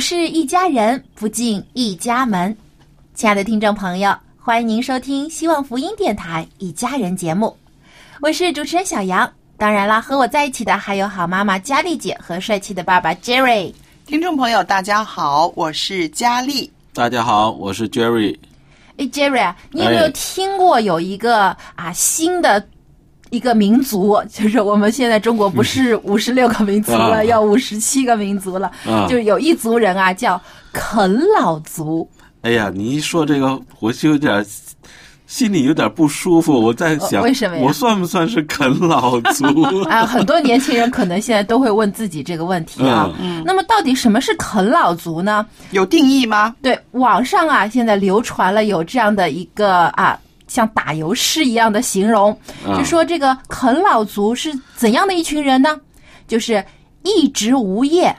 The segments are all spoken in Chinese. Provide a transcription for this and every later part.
不是一家人，不进一家门。亲爱的听众朋友，欢迎您收听希望福音电台《一家人》节目，我是主持人小杨。当然啦，和我在一起的还有好妈妈佳丽姐和帅气的爸爸 Jerry。听众朋友，大家好，我是佳丽。大家好，我是 Jerry。哎，Jerry 啊，你有没有哎听过有一个啊新的一个民族？就是我们现在中国不是五十六个民族了，啊要五十七个民族了。啊就是有一族人啊，叫啃老族。哎呀，你一说这个，我就有点心里有点不舒服。我在想，呃为什么呀我算不算是啃老族？啊，很多年轻人可能现在都会问自己这个问题啊。嗯那么，到底什么是啃老族呢？有定义吗？对，网上啊，现在流传了有这样的一个啊，像打油诗一样的形容，啊就说这个啃老族是怎样的一群人呢？就是一直无业，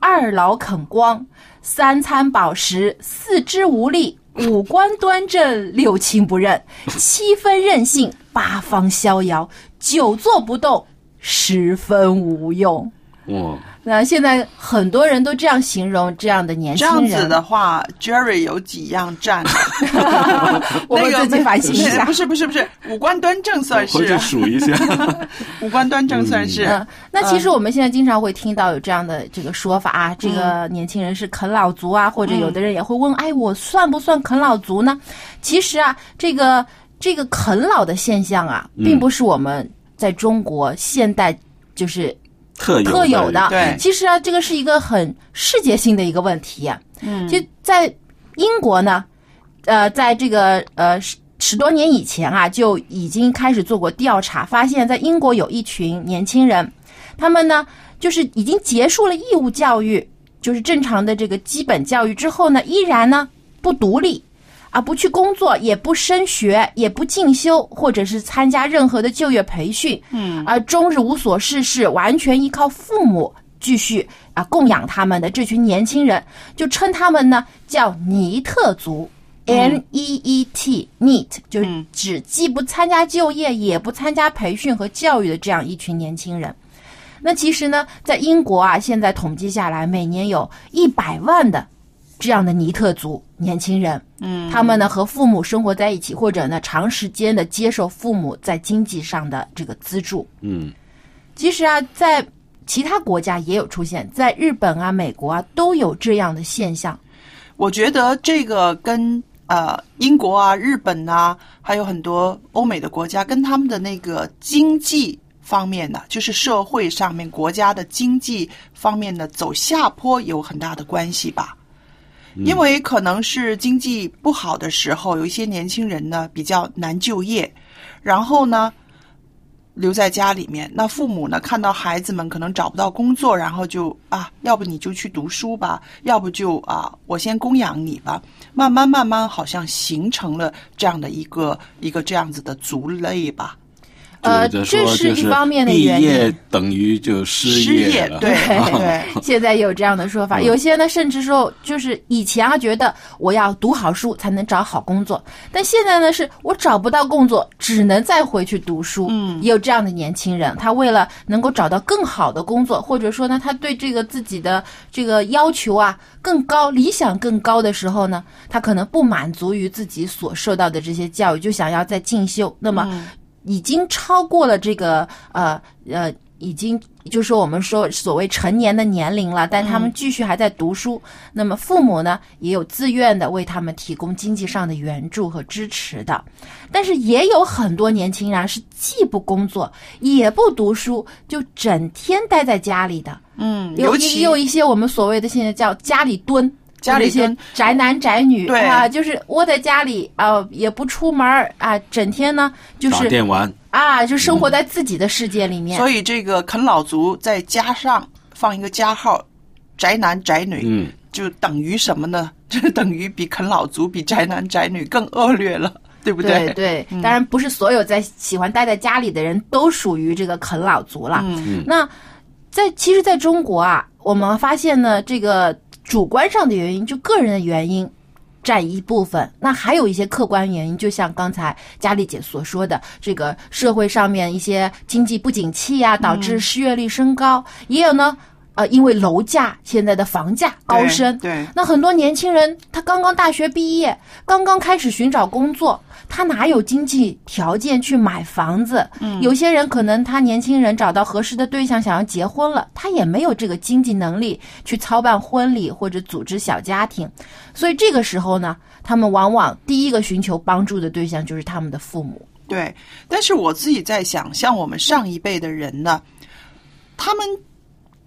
二老啃光，三餐饱食，四肢无力，五官端正，六亲不认，七分任性，八方逍遥，久坐不动，十分无用。哇，那现在很多人都这样形容这样的年轻人，这样子的话，Jerry 有几样占？我们自己反省一下不。是不是不是，五官端正算回去是啊，数一下。五官端正算是。嗯，那其实我们现在经常会听到有这样的这个说法啊，这嗯个年轻人是啃老族啊，或者有的人也会问，哎，我算不算啃老族呢？其实啊，这个这个啃老的现象啊，嗯并不是我们在中国现代就是特有特有的。对其实啊，这个是一个很世界性的一个问题啊。嗯就在英国呢，呃，在这个呃十十多年以前啊，就已经开始做过调查，发现在英国有一群年轻人，他们呢就是已经结束了义务教育，就是正常的这个基本教育之后呢，依然呢不独立。啊，不去工作，也不升学，也不进修，或者是参加任何的就业培训，嗯，而终日无所事事，完全依靠父母继续啊供养他们的这群年轻人，就称他们呢叫尼特族。N E E T NEET 就指既不参加就业，也不参加培训和教育的这样一群年轻人。那其实呢，在英国啊，现在统计下来，每年有一百万的这样的尼特族年轻人，嗯，他们呢和父母生活在一起，或者呢长时间的接受父母在经济上的这个资助。嗯，其实啊，在其他国家也有出现，在日本啊、美国啊都有这样的现象。我觉得这个跟呃英国啊、日本啊，还有很多欧美的国家，跟他们的那个经济方面的，就是社会上面国家的经济方面的走下坡有很大的关系吧。因为可能是经济不好的时候，有一些年轻人呢比较难就业，然后呢留在家里面。那父母呢看到孩子们可能找不到工作，然后就啊，要不你就去读书吧，要不就啊，我先供养你吧。慢慢慢慢，好像形成了这样的一个一个这样子的族类吧。呃这是一方面的原因业等于就失失业了，对 对，现在有这样的说法，嗯有些呢甚至说就是以前啊觉得我要读好书才能找好工作，但现在呢是我找不到工作，只能再回去读书。嗯，也有这样的年轻人，他为了能够找到更好的工作，或者说呢他对这个自己的这个要求啊更高、理想更高的时候呢，他可能不满足于自己所受到的这些教育，就想要再进修。那么。已经超过了这个呃呃，已经就是说我们说所谓成年的年龄了，但他们继续还在读书。那么父母呢，也有自愿的为他们提供经济上的援助和支持的。但是也有很多年轻人是既不工作也不读书，就整天待在家里的。嗯，尤其也有一些我们所谓的现在叫家里蹲。家里一些宅男宅女对啊，就是窝在家里啊、也不出门啊，整天呢就是打电玩，啊，就生活在自己的世界里面。所以这个啃老族再加上放一个加号，宅男宅女，嗯，就等于什么呢？就等于比啃老族比宅男宅女更恶劣了，对不对对，当然不是所有在喜欢待在家里的人都属于这个啃老族了。嗯那在其实，在中国啊，我们发现呢，这个主观上的原因，就个人的原因。占一部分，那还有一些客观原因，就像刚才佳丽姐所说的，这个社会上面一些经济不景气啊，导致失业率升高，也有呢，呃，因为楼价现在的房价高升，对对。那很多年轻人他刚刚大学毕业，刚刚开始寻找工作，他哪有经济条件去买房子？嗯，有些人可能他年轻人找到合适的对象，想要结婚了，他也没有这个经济能力去操办婚礼或者组织小家庭，所以这个时候呢，他们往往第一个寻求帮助的对象就是他们的父母。对，但是我自己在想，像我们上一辈的人呢，他们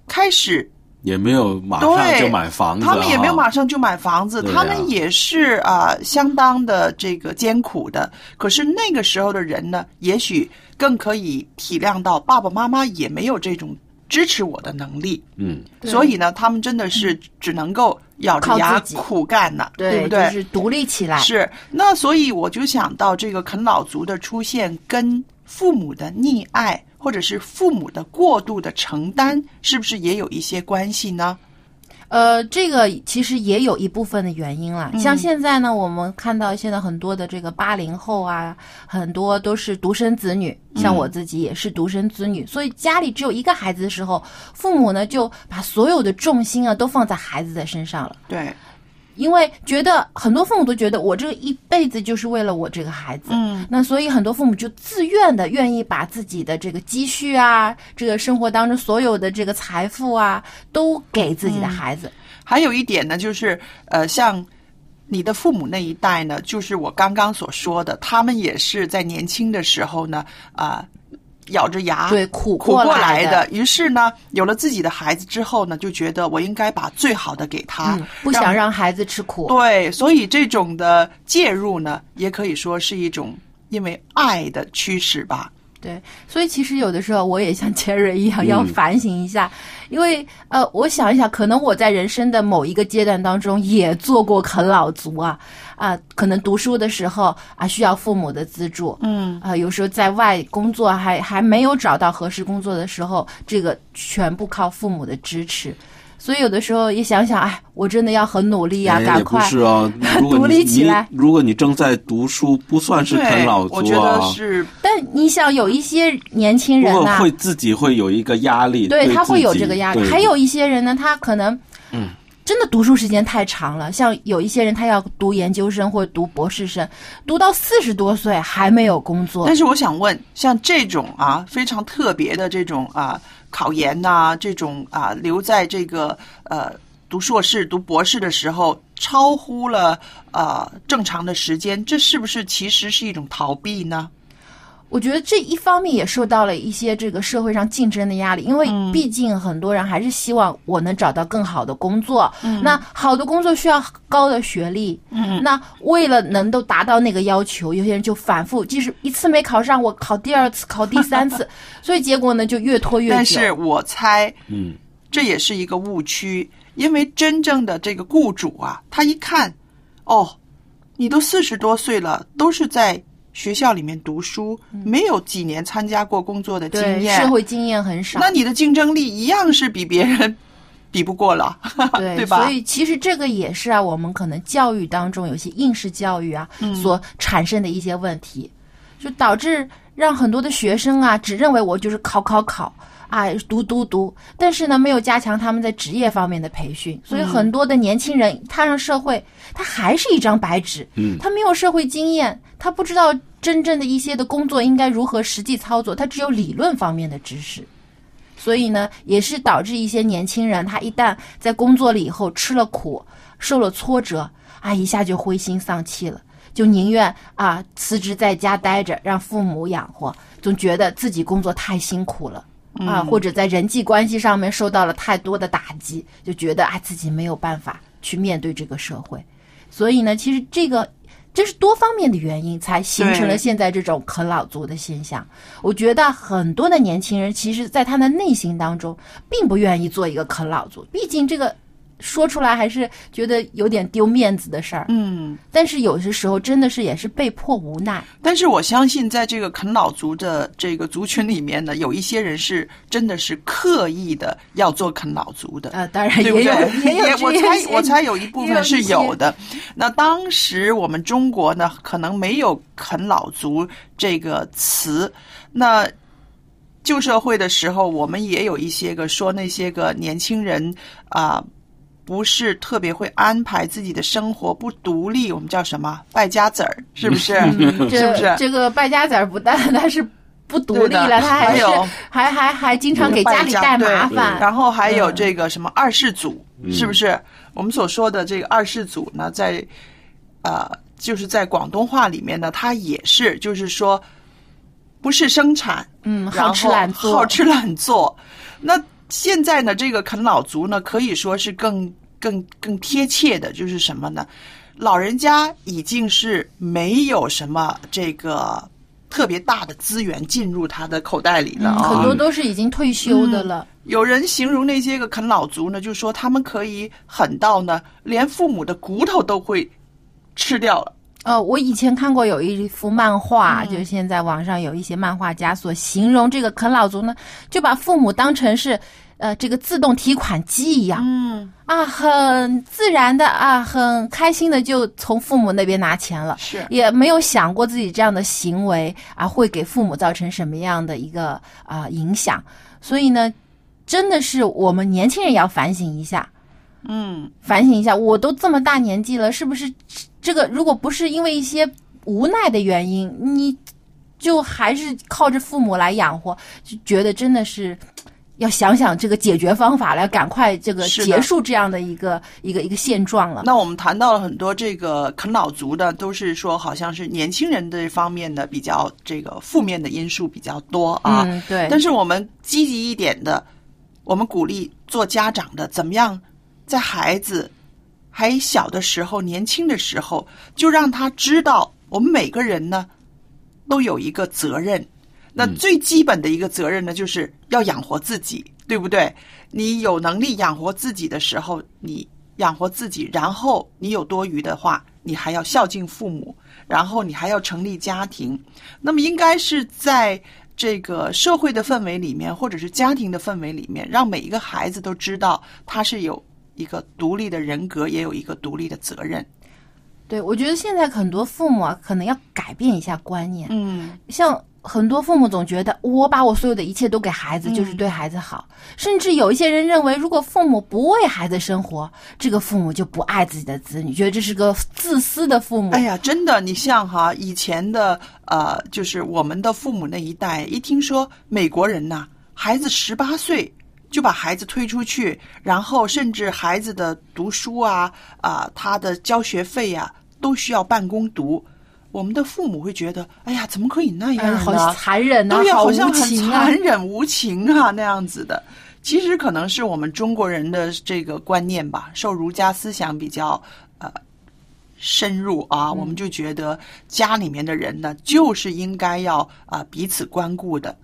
开始也没有马上就买房子，他们也没有马上就买房子，啊。他们也是啊、相当的这个艰苦的。可是那个时候的人呢，也许更可以体谅到爸爸妈妈也没有这种支持我的能力，嗯，所以呢，他们真的是只能够咬着牙苦干呢，不对？就是独立起来。是，那所以我就想到这个啃老族的出现跟父母的溺爱，或者是父母的过度的承担，是不是也有一些关系呢？呃，这个其实也有一部分的原因啦。像现在呢，我们看到现在很多的这个八零后啊，很多都是独生子女，像我自己也是独生子女，所以家里只有一个孩子的时候，父母呢就把所有的重心啊都放在孩子的身上了。对，因为觉得很多父母都觉得我这一辈子就是为了我这个孩子，嗯，那所以很多父母就自愿的愿意把自己的这个积蓄啊，这个生活当中所有的这个财富啊，都给自己的孩子。还有一点呢，就是呃，像你的父母那一代呢，就是我刚刚所说的，他们也是在年轻的时候呢，啊、咬着牙对苦苦过过来的于是呢，有了自己的孩子之后呢，就觉得我应该把最好的给他，嗯，不想让孩子吃苦。对，所以这种的介入呢，也可以说是一种因为爱的驱使吧。对，所以其实有的时候我也像杰瑞一样要反省一下，因为呃，我想一想，可能我在人生的某一个阶段当中也做过啃老族啊啊、可能读书的时候啊需要父母的资助，嗯啊、有时候在外工作还还没有找到合适工作的时候，这个全部靠父母的支持。所以有的时候也想想，哎，我真的要很努力呀、哎也不赶快是哦，如果 独立起来如果你正在读书，不算是啃老族啊。我觉得是但你想，有一些年轻人呐、不过会自己会有一个压力，对他会有这个压力。还有一些人呢，他可能，嗯，真的读书时间太长了。像有一些人，他要读研究生或者读博士生，读到四十多岁还没有工作但。是我想问，像这种啊非常特别的这种啊考研呐、这种啊留在这个呃读硕士、读博士的时候，超乎了呃正常的时间，这是不是其实是一种逃避呢？我觉得这一方面也受到了一些这个社会上竞争的压力，因为毕竟很多人还是希望我能找到更好的工作。那好的工作需要高的学历，嗯，那为了能够达到那个要求，有些人就反复，即使一次没考上，我考第二次，考第三次，所以结果呢就越拖越久。但是我猜嗯，这也是一个误区，因为真正的这个雇主啊，他一看，哦，你都四十多岁了，都是在学校里面读书，没有几年参加过工作的经，验，社会经验很少。那你的竞争力一样是比别人 比不过了，对 对吧所以其实这个也是啊，我们可能教育当中有些应试教育啊、嗯所产生的一些问题，就导致让很多的学生啊只认为我就是考考考。啊，读读读，但是呢，没有加强他们在职业方面的培训，所以很多的年轻人踏上社会，他还是一张白纸，嗯他没有社会经验，他不知道真正的一些的工作应该如何实际操作，他只有理论方面的知识。所以呢，也是导致一些年轻人，他一旦在工作了以后吃了苦，受了挫折，啊，一下就灰心丧气了，就宁愿啊辞职在家待着，让父母养活，总觉得自己工作太辛苦了。啊，或者在人际关系上面受到了太多的打击，就觉得啊自己没有办法去面对这个社会，所以呢，其实这个这是多方面的原因才形成了现在这种啃老族的现象。我觉得很多的年轻人，其实在他的内心当中，并不愿意做一个啃老族，毕竟这个说出来还是觉得有点丢面子的事儿。嗯，但是有些时候真的是也是被迫无奈。但是我相信，在这个啃老族的这个族群里面呢，有一些人是真的是刻意的要做啃老族的。呃，当然对不也有对？也有我猜我猜有一部分是有的。那当时我们中国呢，可能没有“啃老族”这个词。那旧社会的时候，我们也有一些个说那些个年轻人啊、不是特别会安排自己的生活，不独立，我们叫什么败家子儿，是不是？嗯是不是？这个败家子儿不但他是不独立了，他还是还有还还还经常给家里带麻烦。然后还有嗯这个什么二世祖，是不是？我们所说的这个二世祖呢，在呃，就是在广东话里面呢，他也是，就是说不是生产，嗯，好吃懒做，好吃懒做。那现在呢，这个啃老族呢，可以说是更更更贴切的，就是什么呢？老人家已经是没有什么这个特别大的资源进入他的口袋里了嗯，啊。很多都是已经退休的了。有人形容那些个啃老族呢，就说他们可以狠到呢，连父母的骨头都会吃掉了。呃，我以前看过有一幅漫画，嗯就现在网上有一些漫画家所形容这个啃老族呢，就把父母当成是呃这个自动提款机一样，嗯，啊，很自然的啊，很开心的就从父母那边拿钱了。是。也没有想过自己这样的行为啊会给父母造成什么样的一个啊、影响，所以呢，真的是我们年轻人也要反省一下，嗯，反省一下，我都这么大年纪了，是不是这个如果不是因为一些无奈的原因，你就还是靠着父母来养活，就觉得真的是。要想想这个解决方法来，赶快这个结束这样的一个一个一个现状了。那我们谈到了很多这个啃老族的，都是说好像是年轻人这方面的比较这个负面的因素比较多啊。嗯，对。但是我们积极一点的，我们鼓励做家长的怎么样，在孩子还小的时候、年轻的时候，就让他知道，我们每个人呢都有一个责任。那最基本的一个责任呢，就是要养活自己，对不对？你有能力养活自己的时候，你养活自己，然后你有多余的话，你还要孝敬父母，然后你还要成立家庭。那么应该是在这个社会的氛围里面，或者是家庭的氛围里面，让每一个孩子都知道他是有一个独立的人格，也有一个独立的责任。对，我觉得现在很多父母啊，可能要改变一下观念。嗯，像很多父母总觉得，我把我所有的一切都给孩子，嗯就是对孩子好。甚至有一些人认为，如果父母不为孩子生活，这个父母就不爱自己的子女，觉得这是个自私的父母。哎呀，真的，你像哈以前的呃，就是我们的父母那一代，一听说美国人呐、孩子十八岁就把孩子推出去，然后甚至孩子的读书啊啊、他的交学费呀、都需要办公读。我们的父母会觉得，哎呀，怎么可以那哎样呢？好残忍呐、对呀，好像很残！忍无情啊，那样子的。其实可能是我们中国人的这个观念吧，受儒家思想比较呃深入啊，我们就觉得家里面的人呢，就是应该要啊、彼此关顾的。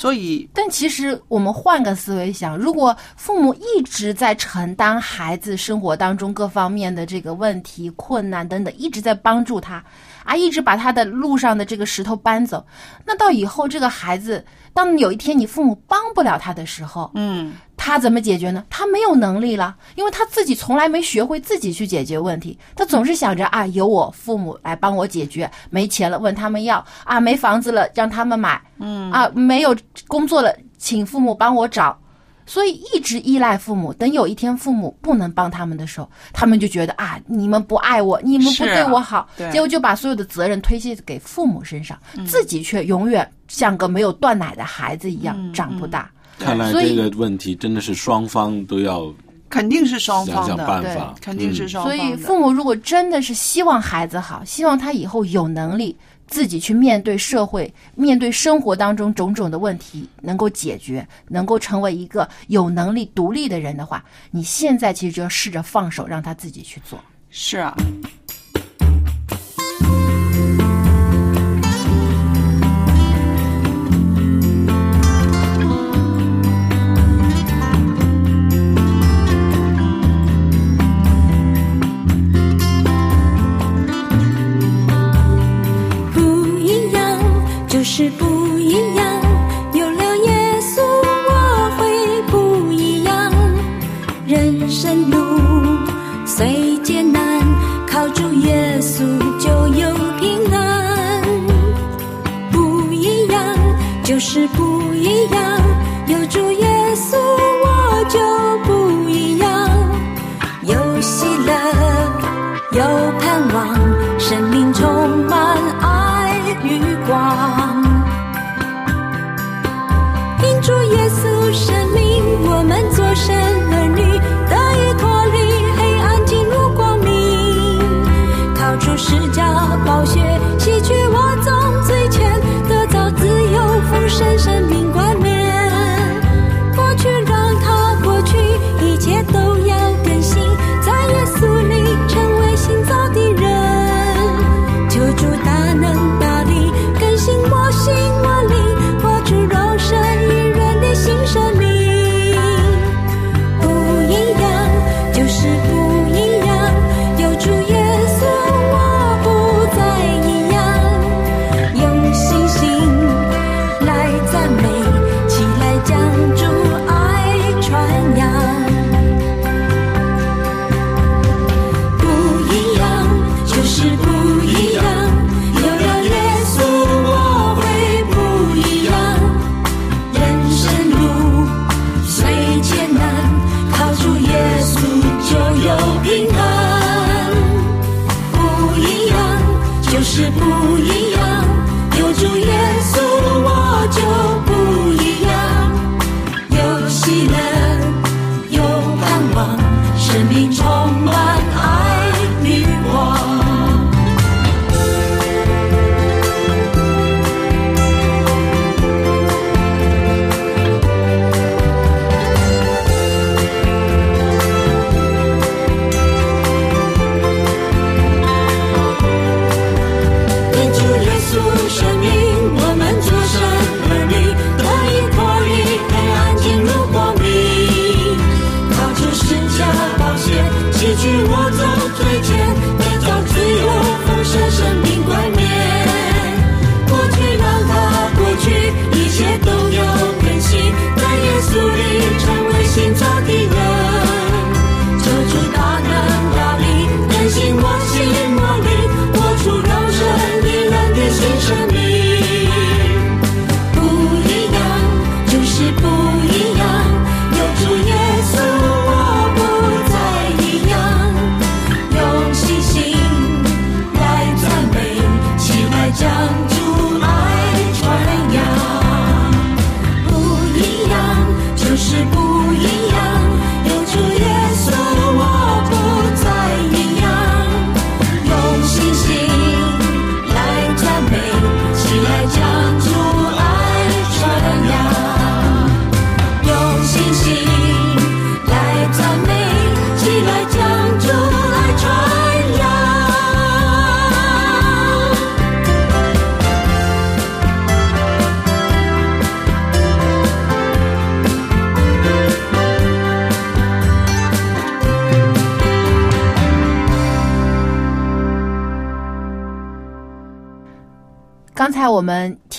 所以但其实我们换个思维想，如果父母一直在承担孩子生活当中各方面的这个问题、困难等等，一直在帮助他，啊，一直把他的路上的这个石头搬走，那到以后这个孩子，当有一天你父母帮不了他的时候，嗯，他怎么解决呢？他没有能力了，因为他自己从来没学会自己去解决问题，他总是想着啊，由我父母来帮我解决，没钱了问他们要，啊，没房子了让他们买，嗯，啊，没有工作了请父母帮我找，所以一直依赖父母。等有一天父母不能帮他们的时候，他们就觉得啊，你们不爱我，你们不对我好，对结果就把所有的责任推卸给父母身上，自己却永远像个没有断奶的孩子一样、长不大。看来这个问题真的是双方都要肯定是双想想方的，对办法，肯定是嗯双方的。所以父母如果真的是希望孩子好，希望他以后有能力自己去面对社会、面对生活当中种种的问题，能够解决，能够成为一个有能力独立的人的话，你现在其实就要试着放手，让他自己去做。是啊，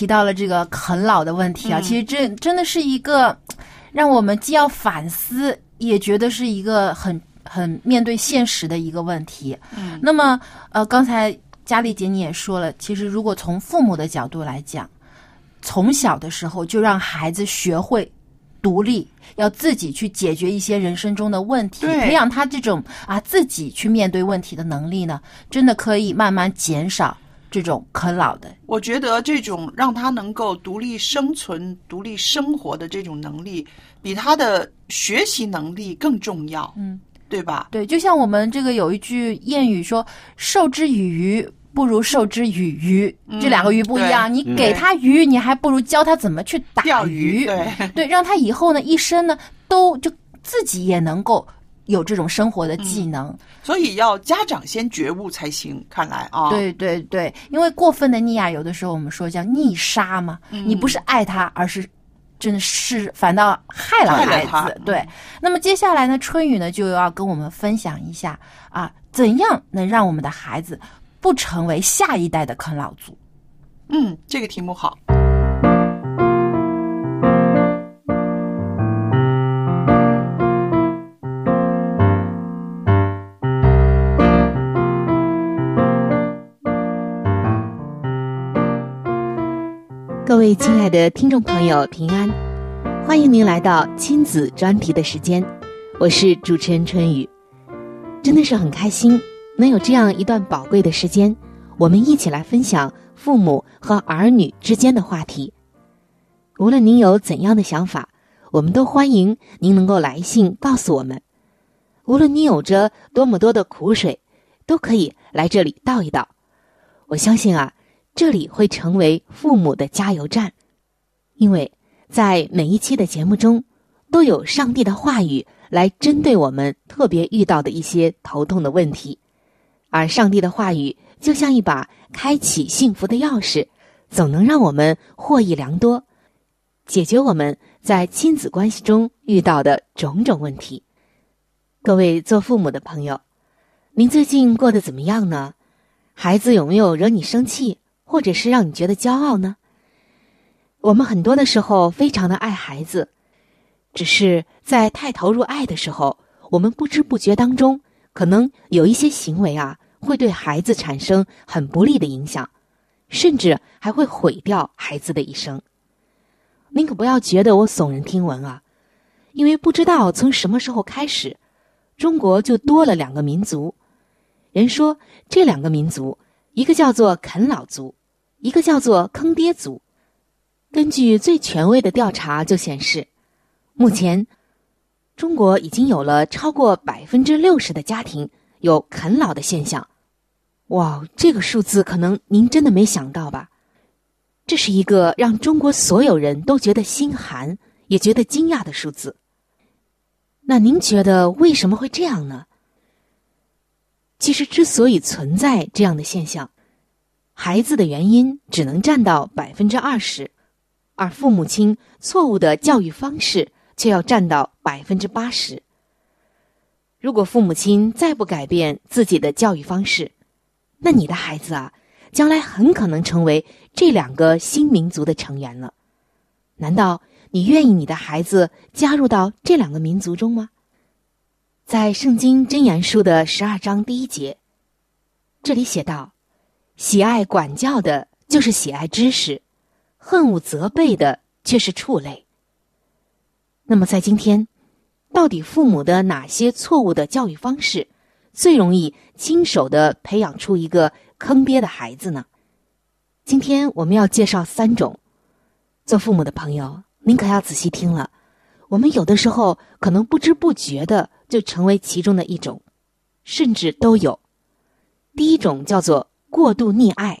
提到了这个啃老的问题啊，嗯其实这真的是一个让我们既要反思，也觉得是一个很很面对现实的一个问题。嗯那么，呃，刚才佳丽姐你也说了，其实如果从父母的角度来讲，从小的时候就让孩子学会独立，要自己去解决一些人生中的问题，培养他这种啊自己去面对问题的能力呢，真的可以慢慢减少这种啃老的。我觉得这种让他能够独立生存、独立生活的这种能力，比他的学习能力更重要，嗯，对吧？对，就像我们这个有一句谚语说：“授之以鱼，不如授之以渔。嗯这两个鱼不一样，对你给他鱼，你还不如教他怎么去打钓鱼，对，对，让他以后呢一生呢都就自己也能够有这种生活的技能。所以要家长先觉悟才行。看来啊，，对对对，因为过分的溺爱，有的时候我们说叫溺杀嘛，嗯你不是爱他，而是真的是反倒害了孩子。对，那么接下来呢，春雨呢就要跟我们分享一下啊，怎样能让我们的孩子不成为下一代的啃老族。嗯，这个题目好。各位亲爱的听众朋友，平安！欢迎您来到亲子专题的时间，我是主持人春雨。真的是很开心能有这样一段宝贵的时间，我们一起来分享父母和儿女之间的话题。无论您有怎样的想法，我们都欢迎您能够来信告诉我们。无论你有着多么多的苦水，都可以来这里倒一倒。我相信啊。这里会成为父母的加油站，因为在每一期的节目中，都有上帝的话语来针对我们特别遇到的一些头痛的问题，而上帝的话语就像一把开启幸福的钥匙，总能让我们获益良多，解决我们在亲子关系中遇到的种种问题。各位做父母的朋友，您最近过得怎么样呢？孩子有没有惹你生气？或者是让你觉得骄傲呢？我们很多的时候非常的爱孩子，只是在太投入爱的时候，我们不知不觉当中，可能有一些行为啊，会对孩子产生很不利的影响，甚至还会毁掉孩子的一生。您可不要觉得我耸人听闻啊，因为不知道从什么时候开始，中国就多了两个民族。人说这两个民族。一个叫做啃老族，一个叫做坑爹族。根据最权威的调查就显示，目前中国已经有了超过百分之六十的家庭有啃老的现象。哇，这个数字可能您真的没想到吧？这是一个让中国所有人都觉得心寒，也觉得惊讶的数字。那您觉得为什么会这样呢？其实，之所以存在这样的现象，孩子的原因只能占到百分之二十，而父母亲错误的教育方式却要占到百分之八十。如果父母亲再不改变自己的教育方式，那你的孩子啊，将来很可能成为这两个新民族的成员了。难道你愿意你的孩子加入到这两个民族中吗？在《圣经箴言书》的十二章第一节，这里写道：“喜爱管教的，就是喜爱知识；恨恶责备的，却是畜类。”那么，在今天，到底父母的哪些错误的教育方式，最容易亲手的培养出一个坑爹的孩子呢？今天我们要介绍三种。做父母的朋友，您可要仔细听了。我们有的时候可能不知不觉的。就成为其中的一种，甚至都有。第一种叫做过度溺爱，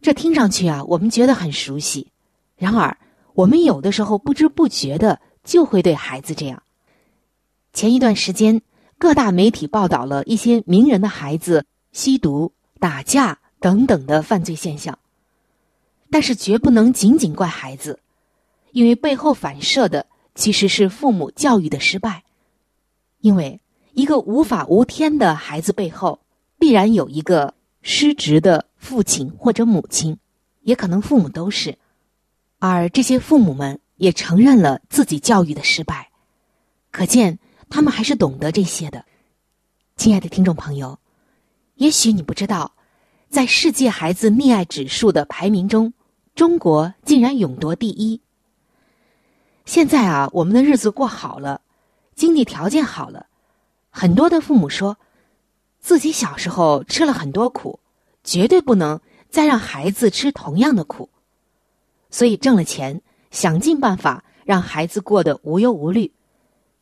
这听上去啊，我们觉得很熟悉。然而，我们有的时候不知不觉的就会对孩子这样。前一段时间，各大媒体报道了一些名人的孩子吸毒、打架等等的犯罪现象，但是绝不能仅仅怪孩子，因为背后反射的其实是父母教育的失败。因为一个无法无天的孩子背后，必然有一个失职的父亲或者母亲。也可能父母都是，而这些父母们也承认了自己教育的失败，可见他们还是懂得这些的。亲爱的听众朋友，也许你不知道，在世界孩子溺爱指数的排名中，中国竟然勇夺第一。现在啊，我们的日子过好了，经济条件好了，很多的父母说，自己小时候吃了很多苦，绝对不能。再让孩子吃同样的苦，所以挣了钱，想尽办法让孩子过得无忧无虑，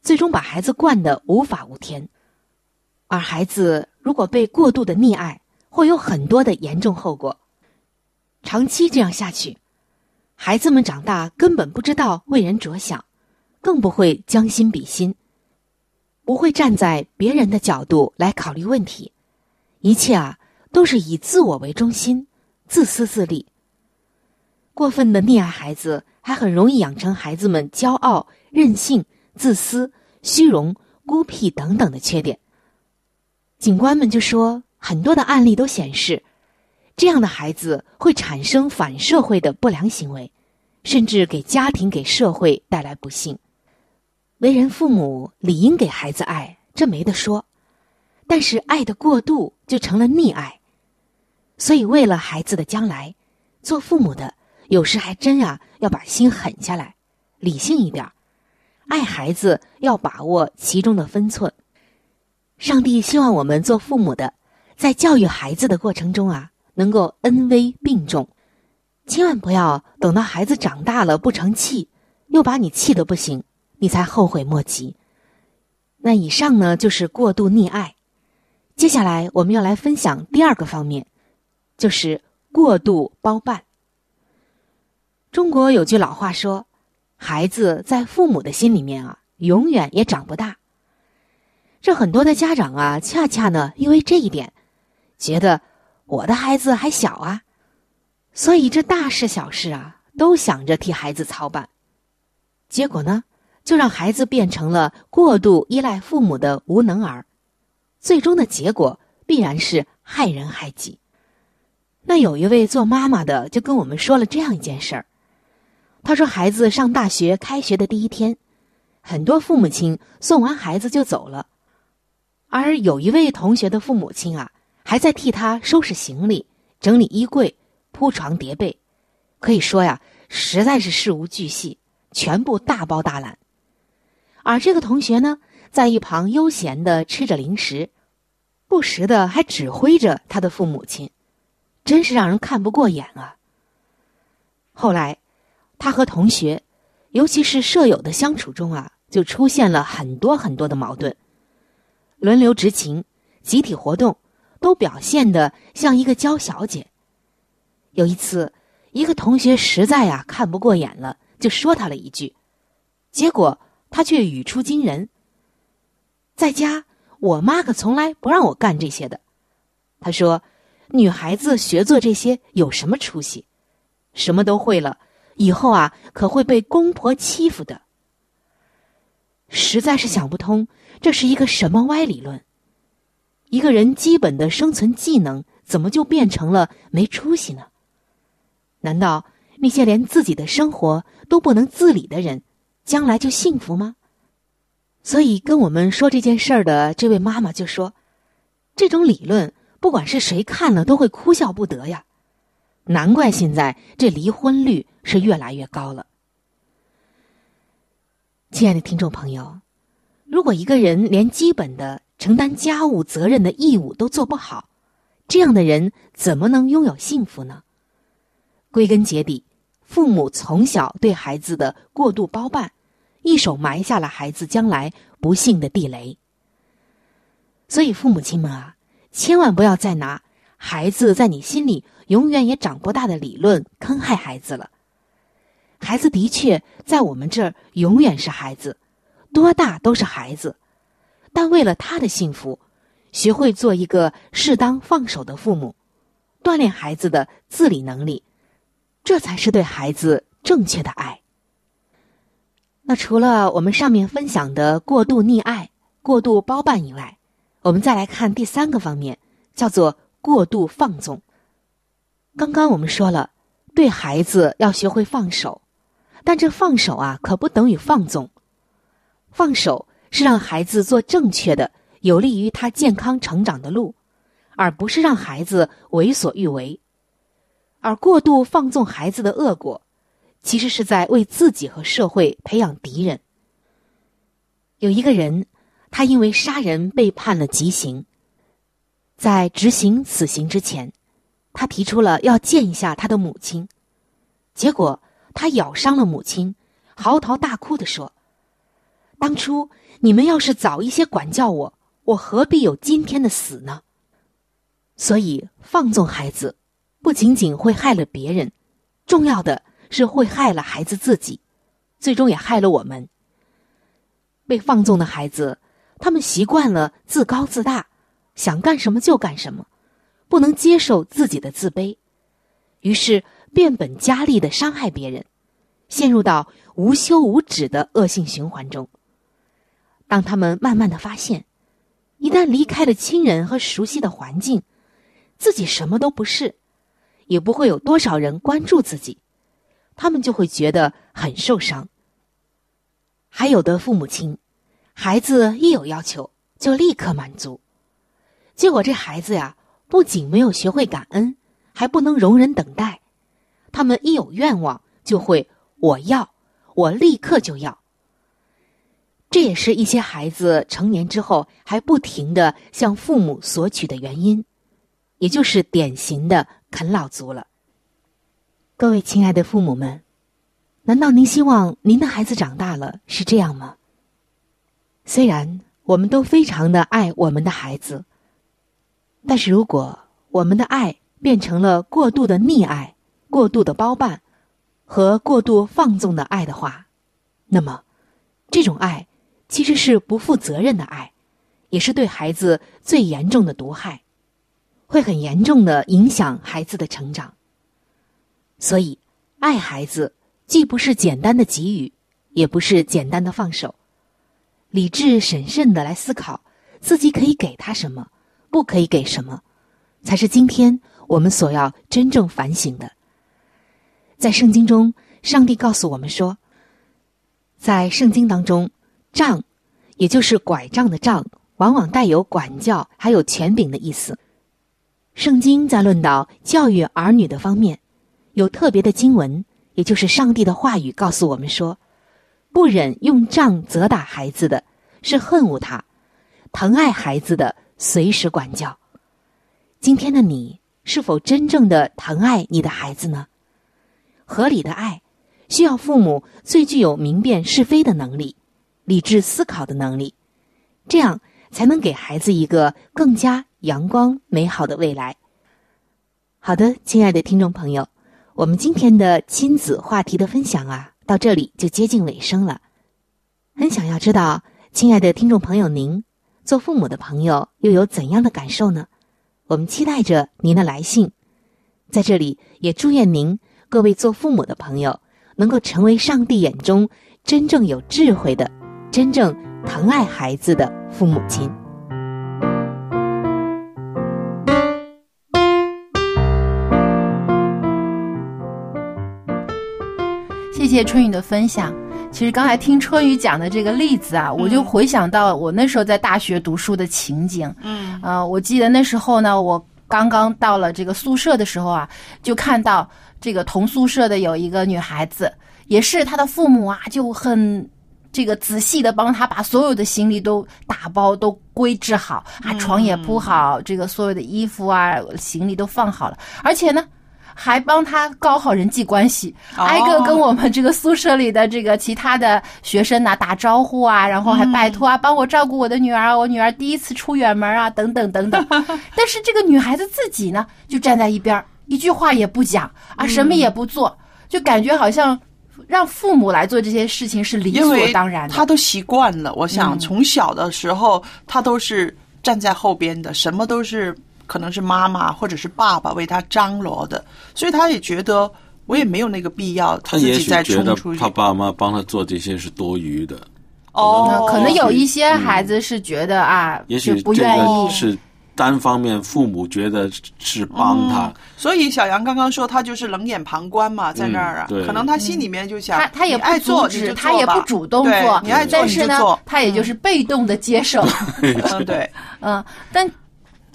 最终把孩子惯得无法无天。而孩子如果被过度的溺爱，会有很多的严重后果。长期这样下去，孩子们长大根本不知道为人着想，更不会将心比心，不会站在别人的角度来考虑问题，一切啊都是以自我为中心。自私自利，过分的溺爱孩子，还很容易养成孩子们骄傲、任性、自私、虚荣、孤僻等等的缺点。警官们就说，很多的案例都显示，这样的孩子会产生反社会的不良行为，甚至给家庭、给社会带来不幸。为人父母理应给孩子爱，这没得说，但是爱的过度就成了溺爱。所以，为了孩子的将来，做父母的有时还真啊要把心狠下来，理性一点爱孩子要把握其中的分寸。上帝希望我们做父母的，在教育孩子的过程中啊，能够恩威并重，千万不要等到孩子长大了不成器，又把你气得不行，你才后悔莫及。那以上呢就是过度溺爱，接下来我们要来分享第二个方面。就是过度包办。中国有句老话说：“孩子在父母的心里面啊，永远也长不大。”这很多的家长啊，恰恰呢，因为这一点，觉得我的孩子还小啊，所以这大事小事啊，都想着替孩子操办。结果呢，就让孩子变成了过度依赖父母的无能儿，最终的结果必然是害人害己。那有一位做妈妈的就跟我们说了这样一件事儿，他说孩子上大学开学的第一天，很多父母亲送完孩子就走了，而有一位同学的父母亲啊，还在替他收拾行李、整理衣柜、铺床叠被，可以说呀，实在是事无巨细，全部大包大揽。而这个同学呢，在一旁悠闲的吃着零食，不时的还指挥着他的父母亲。真是让人看不过眼啊！后来，他和同学，尤其是舍友的相处中啊，就出现了很多很多的矛盾。轮流执勤、集体活动，都表现的像一个娇小姐。有一次，一个同学实在呀看不过眼了，就说他了一句，结果他却语出惊人。在家，我妈可从来不让我干这些的。他说。女孩子学做这些有什么出息？什么都会了，以后啊可会被公婆欺负的。实在是想不通，这是一个什么歪理论？一个人基本的生存技能怎么就变成了没出息呢？难道那些连自己的生活都不能自理的人，将来就幸福吗？所以跟我们说这件事儿的这位妈妈就说，这种理论。不管是谁看了都会哭笑不得呀，难怪现在这离婚率是越来越高了。亲爱的听众朋友，如果一个人连基本的承担家务责任的义务都做不好，这样的人怎么能拥有幸福呢？归根结底，父母从小对孩子的过度包办，一手埋下了孩子将来不幸的地雷。所以，父母亲们啊。千万不要再拿“孩子在你心里永远也长不大”的理论坑害孩子了。孩子的确在我们这儿永远是孩子，多大都是孩子。但为了他的幸福，学会做一个适当放手的父母，锻炼孩子的自理能力，这才是对孩子正确的爱。那除了我们上面分享的过度溺爱、过度包办以外，我们再来看第三个方面，叫做过度放纵。刚刚我们说了，对孩子要学会放手，但这放手啊，可不等于放纵。放手是让孩子做正确的、有利于他健康成长的路，而不是让孩子为所欲为。而过度放纵孩子的恶果，其实是在为自己和社会培养敌人。有一个人，他因为杀人被判了极刑，在执行死刑之前，他提出了要见一下他的母亲，结果他咬伤了母亲，嚎啕大哭的说：“当初你们要是早一些管教我，我何必有今天的死呢？”所以放纵孩子。不仅仅会害了别人，重要的是会害了孩子自己，最终也害了我们。被放纵的孩子，他们习惯了自高自大，想干什么就干什么，不能接受自己的自卑，于是变本加厉的伤害别人，陷入到无休无止的恶性循环中。当他们慢慢的发现，一旦离开了亲人和熟悉的环境，自己什么都不是。也不会有多少人关注自己，他们就会觉得很受伤。还有的父母亲，孩子一有要求就立刻满足，结果这孩子呀，不仅没有学会感恩，还不能容忍等待。他们一有愿望就会我要，我立刻就要。这也是一些孩子成年之后还不停的向父母索取的原因，也就是典型的。啃老族了，各位亲爱的父母们，难道您希望您的孩子长大了是这样吗？虽然我们都非常的爱我们的孩子，但是如果我们的爱变成了过度的溺爱、过度的包办和过度放纵的爱的话，那么这种爱其实是不负责任的爱，也是对孩子最严重的毒害。会很严重的影响孩子的成长，所以爱孩子既不是简单的给予，也不是简单的放手，理智审慎的来思考自己可以给他什么，不可以给什么，才是今天我们所要真正反省的。在圣经中，上帝告诉我们说，在圣经当中，杖，也就是拐杖的杖，往往带有管教还有权柄的意思。圣经在论到教育儿女的方面，有特别的经文，也就是上帝的话语告诉我们说：不忍用杖责打孩子的，是恨恶他；疼爱孩子的，随时管教。今天的你，是否真正的疼爱你的孩子呢？合理的爱，需要父母最具有明辨是非的能力，理智思考的能力，这样才能给孩子一个更加。阳光美好的未来。好的，亲爱的听众朋友，我们今天的亲子话题的分享啊，到这里就接近尾声了。很想要知道，亲爱的听众朋友，您做父母的朋友又有怎样的感受呢？我们期待着您的来信。在这里，也祝愿您各位做父母的朋友，能够成为上帝眼中真正有智慧的、真正疼爱孩子的父母亲。谢谢春雨的分享。其实刚才听春雨讲的这个例子啊，我就回想到我那时候在大学读书的情景。嗯，呃，我记得那时候呢，我刚刚到了这个宿舍的时候啊，就看到这个同宿舍的有一个女孩子，也是她的父母啊，就很这个仔细的帮她把所有的行李都打包都归置好啊，床也铺好，这个所有的衣服啊、行李都放好了，而且呢。还帮他搞好人际关系，挨个跟我们这个宿舍里的这个其他的学生呐打招呼啊，然后还拜托啊帮我照顾我的女儿，我女儿第一次出远门啊，等等等等。但是这个女孩子自己呢，就站在一边，一句话也不讲啊，什么也不做，就感觉好像让父母来做这些事情是理所当然的。他都习惯了，我想从小的时候他都是站在后边的，什么都是。可能是妈妈或者是爸爸为他张罗的，所以他也觉得我也没有那个必要自己再冲出去。他爸妈帮他做这些是多余的。哦，可能有一些孩子是觉得啊，也许不愿意是单方面父母觉得是帮他，所以小杨刚刚说他就是冷眼旁观嘛，在那儿啊，嗯可能他心里面就想，他他也你爱不阻止，做你就他也不主动做，你爱做你但是呢就做，，他也就是被动的接受。嗯，对，嗯，但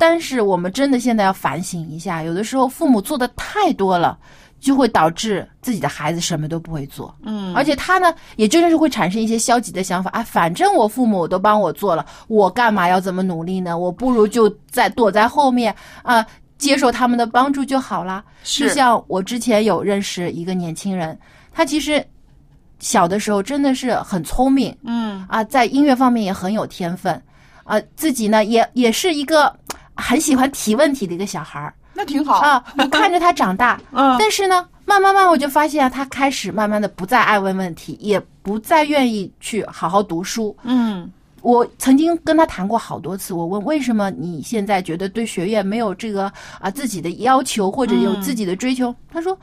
但是我们真的现在要反省一下，有的时候父母做的太多了，就会导致自己的孩子什么都不会做。嗯，而且他呢，也真的是会产生一些消极的想法啊，反正我父母都帮我做了，我干嘛要怎么努力呢？我不如就在躲在后面啊、接受他们的帮助就好啦。是就像我之前有认识一个年轻人，他其实小的时候真的是很聪明，嗯啊，在音乐方面也很有天分，啊，自己呢也也是一个很喜欢提问题的一个小孩儿。那挺好。啊。我看着他长大，嗯。但是呢，慢慢慢我就发现啊他开始慢慢的不再爱问问题，也不再愿意去好好读书。嗯。我曾经跟他谈过好多次，我问为什么你现在觉得对学业没有这个啊自己的要求或者有自己的追求？他说，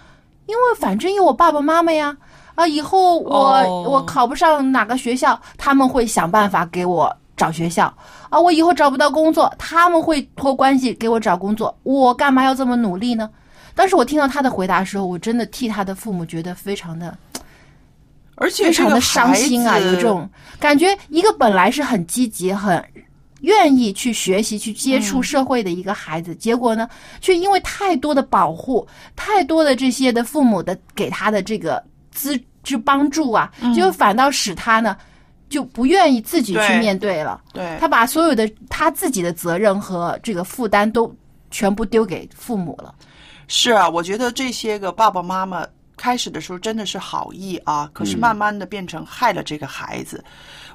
因为反正有我爸爸妈妈呀，啊，以后我、哦。我考不上哪个学校，他们会想办法给我找学校啊，我以后找不到工作，他们会托关系给我找工作，我干嘛要这么努力呢？当时我听到他的回答的时候，我真的替他的父母觉得非常的而且非常的伤心啊，有这种感觉。一个本来是很积极、很愿意去学习、去接触社会的一个孩子，结果呢，却因为太多的保护、太多的这些的父母的给他的这个资质帮助啊，就反倒使他呢就不愿意自己去面对了。对他把所有的他自己的责任和这个负担都全部丢给父母了。是啊，我觉得这些个爸爸妈妈开始的时候真的是好意啊，可是慢慢的变成害了这个孩子。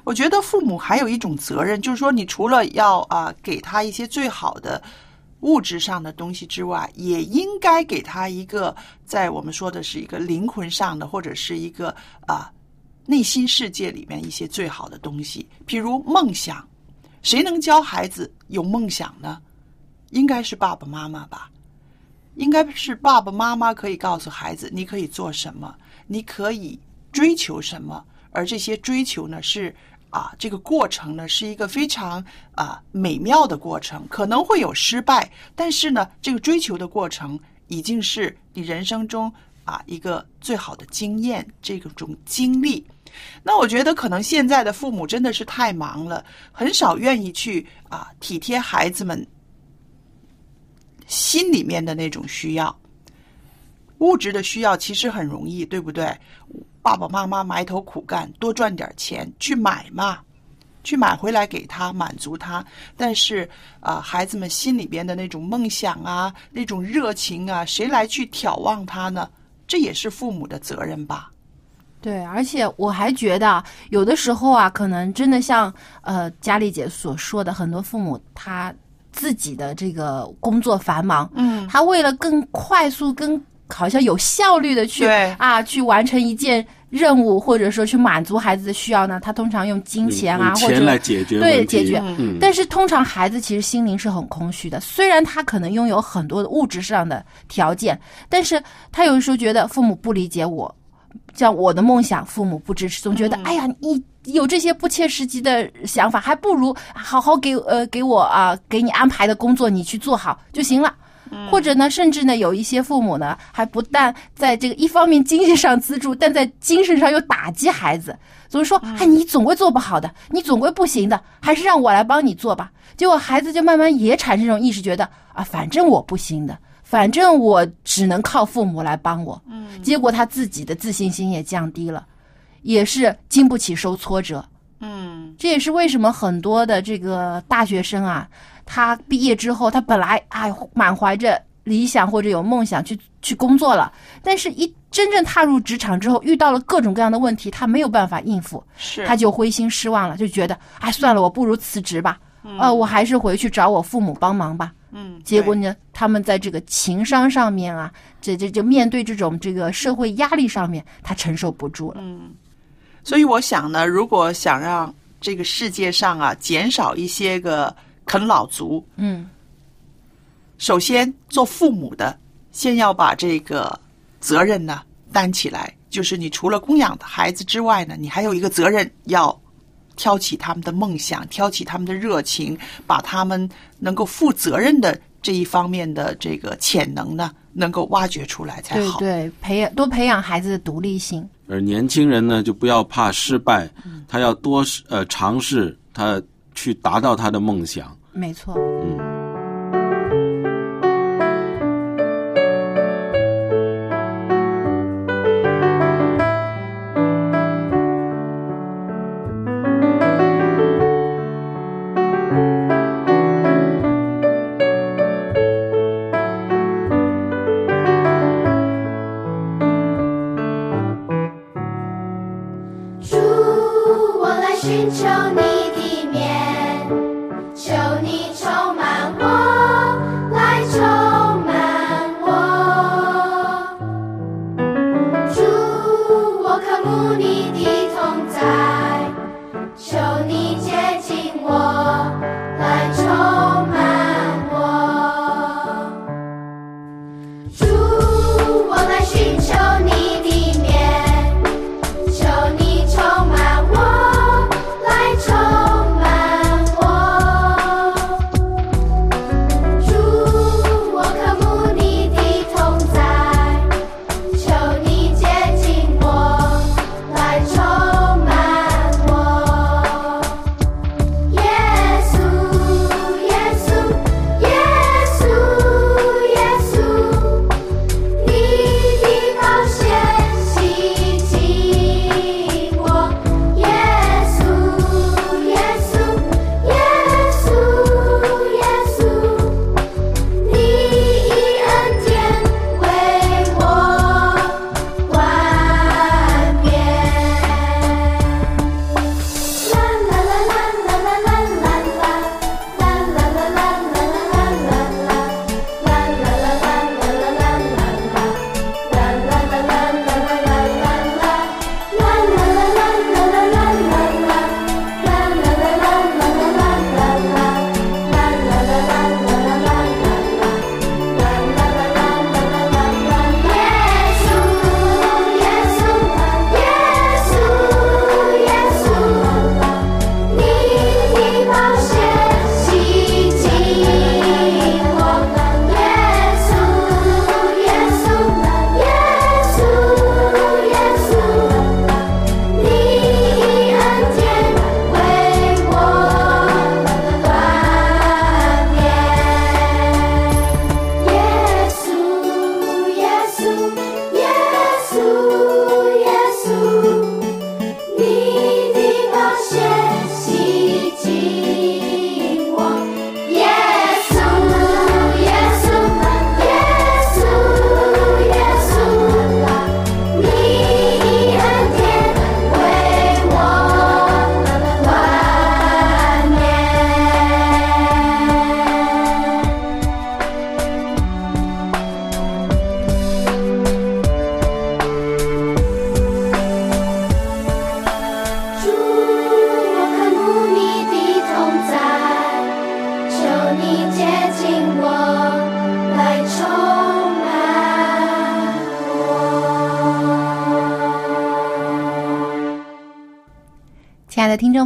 我觉得父母还有一种责任，就是说，你除了要啊给他一些最好的物质上的东西之外，也应该给他一个在我们说的是一个灵魂上的，或者是一个啊内心世界里面一些最好的东西，譬如梦想。谁能教孩子有梦想呢？应该是爸爸妈妈吧。应该是爸爸妈妈可以告诉孩子，你可以做什么，你可以追求什么，而这些追求呢，是啊，这个过程呢是一个非常啊美妙的过程，可能会有失败，但是呢，这个追求的过程已经是你人生中啊一个最好的经验，这个种经历。那我觉得可能现在的父母真的是太忙了，很少愿意去啊体贴孩子们心里面的那种需要。物质的需要其实很容易，对不对？爸爸妈妈埋头苦干，多赚点钱去买嘛，去买回来给他满足他。但是啊、孩子们心里边的那种梦想啊，那种热情啊，谁来去眺望他呢？这也是父母的责任吧。对，而且我还觉得啊，有的时候啊，可能真的像呃佳丽姐所说的，很多父母他自己的这个工作繁忙，嗯，他为了更快速、更好像有效率的去啊去完成一件任务，或者说去满足孩子的需要呢，他通常用金钱啊，或者来解决对解决。嗯但是通常孩子其实心灵是很空虚的，虽然他可能拥有很多的物质上的条件，但是他有的时候觉得父母不理解我，像我的梦想，父母不支持，总觉得、哎呀，你有这些不切实际的想法，还不如好好给呃给我啊、给你安排的工作你去做好就行了。或者呢，甚至呢，有一些父母呢，还不但在这个一方面经济上资助，但在精神上又打击孩子，总是说，哎，你总归做不好的，你总归不行的，还是让我来帮你做吧。结果孩子就慢慢也产生这种意识，觉得啊，反正我不行的，反正我只能靠父母来帮我。嗯，结果他自己的自信心也降低了，也是经不起受挫折。嗯，这也是为什么很多的这个大学生啊，他毕业之后，他本来哎满怀着理想或者有梦想去去工作了，但是一真正踏入职场之后，遇到了各种各样的问题，他没有办法应付，是他就灰心失望了，就觉得哎算了，我不如辞职吧，呃，我还是回去找我父母帮忙吧。嗯，结果呢，他们在这个情商上面啊，这这就面对这种这个社会压力上面，他承受不住了。嗯。所以我想呢，如果想让这个世界上啊减少一些个啃老族，嗯，首先做父母的先要把这个责任呢担起来，就是你除了供养孩子之外呢，你还有一个责任要挑起他们的梦想，挑起他们的热情，把他们能够负责任的这一方面的这个潜能呢，能够挖掘出来才好。对对，培养多培养孩子的独立性。而年轻人呢，就不要怕失败，他要多呃尝试，他去达到他的梦想。没错。嗯。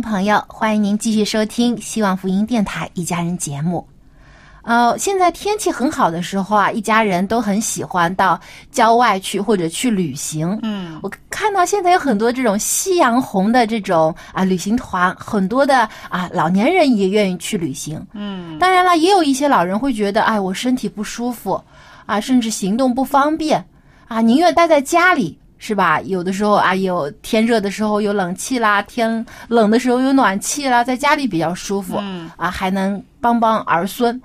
众朋友，欢迎您继续收听希望福音电台一家人节目。呃，现在天气很好的时候啊，一家人都很喜欢到郊外去或者去旅行。嗯，我看到现在有很多这种夕阳红的这种啊旅行团，很多的啊老年人也愿意去旅行。嗯，当然了，也有一些老人会觉得，哎，我身体不舒服啊，甚至行动不方便啊，宁愿待在家里。是吧？有的时候啊，有天热的时候有冷气啦，天冷的时候有暖气啦，在家里比较舒服，嗯啊，还能帮帮儿孙。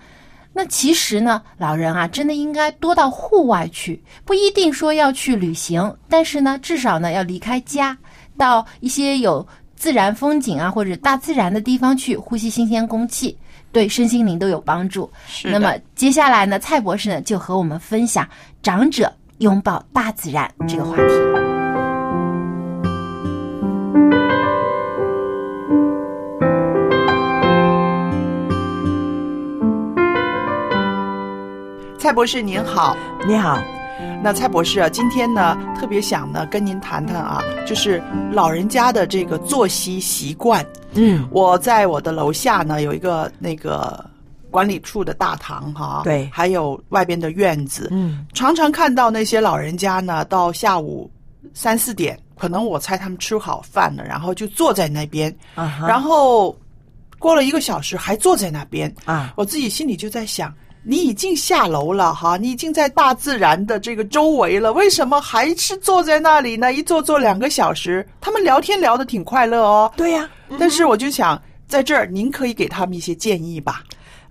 那其实呢，老人啊，真的应该多到户外去，不一定说要去旅行，但是呢，至少呢要离开家，到一些有自然风景啊或者大自然的地方去呼吸新鲜空气，对身心灵都有帮助。是那么接下来呢，蔡博士呢就和我们分享长者拥抱大自然这个话题。蔡博士您好，你好，那蔡博士啊，今天呢特别想呢跟您谈谈啊，就是老人家的这个作息习惯。嗯，我在我的楼下呢有一个那个管理处的大堂哈，对还有外边的院子，嗯，常常看到那些老人家呢，到下午三四点，可能我猜他们吃好饭了，然后就坐在那边，啊哈然后过了一个小时还坐在那边，啊，我自己心里就在想。你已经下楼了哈，你已经在大自然的这个周围了，为什么还是坐在那里呢？一坐坐两个小时，他们聊天聊得挺快乐哦。对呀、但是我就想，在这儿您可以给他们一些建议吧。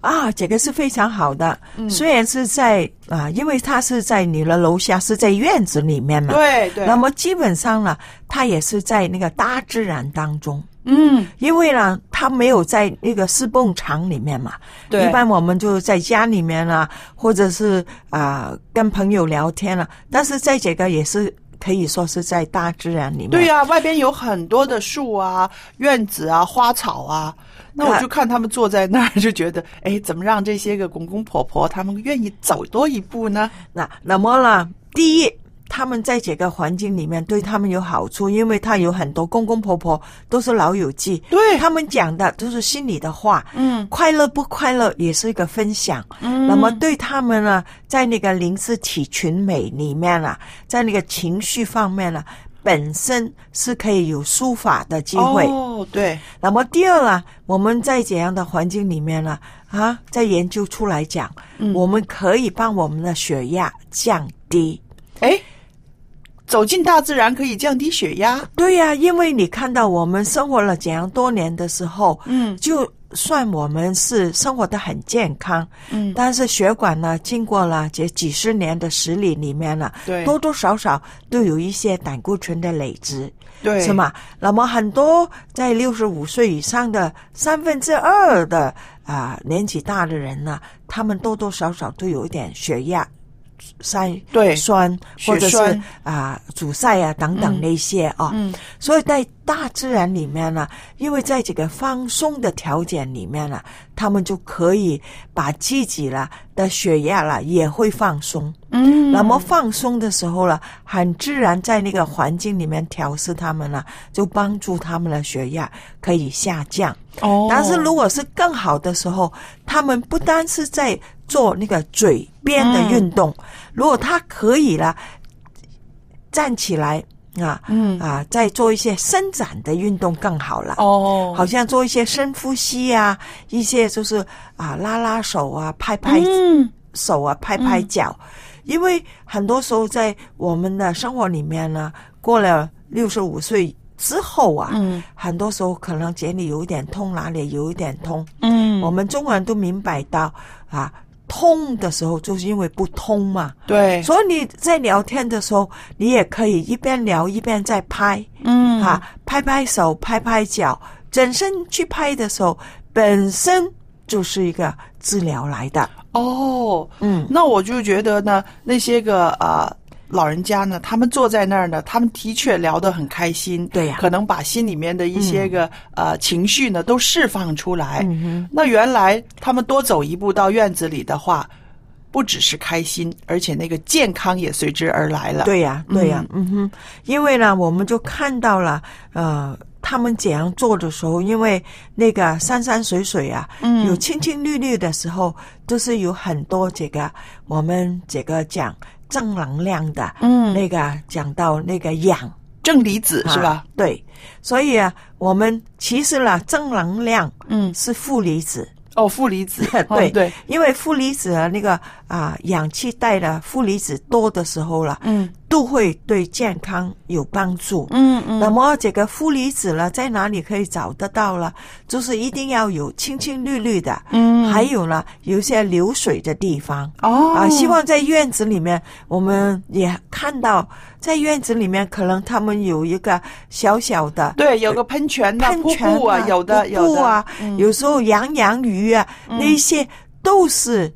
啊，这个是非常好的。嗯虽然是在啊，因为它是在你的楼下，是在院子里面嘛。对对那么基本上呢，它也是在那个大自然当中。嗯，因为呢，它没有在那个施泵场里面嘛。对一般我们就在家里面啊，或者是啊、跟朋友聊天了、但是在这个也是可以说是在大自然里面。对呀、外边有很多的树啊、院子啊、花草啊。那我就看他们坐在那儿，就觉得，哎，怎么让这些个公公婆婆他们愿意走多一步呢？那那么呢，第一，他们在这个环境里面对他们有好处，因为他有很多公公婆婆都是老友记，对他们讲的都是心里的话，嗯快乐不快乐也是一个分享。嗯那么对他们呢，在那个灵视体群美里面啊，在那个情绪方面呢、本身是可以有书法的机会。哦，对，那么第二呢，我们在怎样的环境里面呢，啊，在研究出来讲，嗯我们可以帮我们的血压降低。哎，走进大自然可以降低血压。对呀、因为你看到我们生活了怎样多年的时候，嗯就算我们是生活的很健康，嗯，但是血管呢，经过了这几十年的洗礼里面呢，对多多少少都有一些胆固醇的累积。对，是？吗？那么很多在六十五岁以上的三分之二的啊、年纪大的人呢，他们多多少少都有一点血压三对酸或者是啊、阻塞啊等等嗯那些啊。嗯所以在大自然里面呢，因为在这个放松的条件里面呢，他们就可以把自己了的血压了也会放松。嗯那么放松的时候呢，很自然在那个环境里面调试他们了，就帮助他们的血压可以下降。哦，但是如果是更好的时候，他们不单是在做那个嘴边的运动，嗯如果他可以了站起来啊，嗯。啊，再做一些伸展的运动更好了。哦，好像做一些深呼吸啊，一些就是啊拉拉手啊，拍拍嗯。手啊，拍拍脚。因为很多时候在我们的生活里面呢，过了六十五岁之后啊，嗯。很多时候可能这里有一点痛，哪里有一点痛。嗯。我们中国人都明白到啊，痛的时候就是因为不通嘛。对，所以你在聊天的时候，你也可以一边聊一边在拍。嗯啊，拍拍手，拍拍脚，整身去拍的时候，本身就是一个治疗来的。哦，嗯，那我就觉得呢，那些个啊、呃老人家呢，他们坐在那儿呢，他们的确聊得很开心，对呀。可能把心里面的一些个、呃情绪呢都释放出来。嗯那原来他们多走一步到院子里的话，不只是开心，而且那个健康也随之而来了。对呀、对呀、嗯。哼，因为呢，我们就看到了，呃，他们怎样做的时候，因为那个山山水水啊，嗯。有青青绿绿的时候，都是有很多这个我们这个讲正能量的，嗯。那个讲到那个氧。正离子是吧？啊？对，所以啊，我们其实呢，正能量嗯，是负离子，哦，负离子，对。哦对，因为负离子啊，那个啊，氧气带的负离子多的时候了，嗯都会对健康有帮助。嗯嗯，那么这个负离子呢，在哪里可以找得到呢？就是一定要有青青绿绿的，嗯还有呢，有一些流水的地方。哦啊，希望在院子里面，我们也看到，在院子里面可能他们有一个小小的对有个喷泉的、喷泉啊，有的有的啊，嗯有时候洋洋鱼啊，那些都是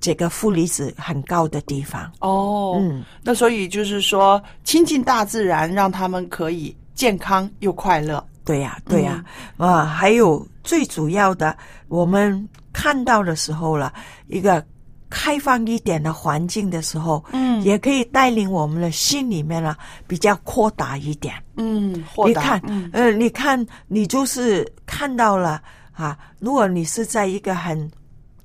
这个负离子很高的地方。哦，嗯，那所以就是说，亲近大自然，让他们可以健康又快乐。对呀、对呀、啊，还有最主要的，我们看到的时候了，一个开放一点的环境的时候，嗯也可以带领我们的心里面呢比较扩大一点。嗯，你看，嗯呃，你看，你就是看到了啊。如果你是在一个很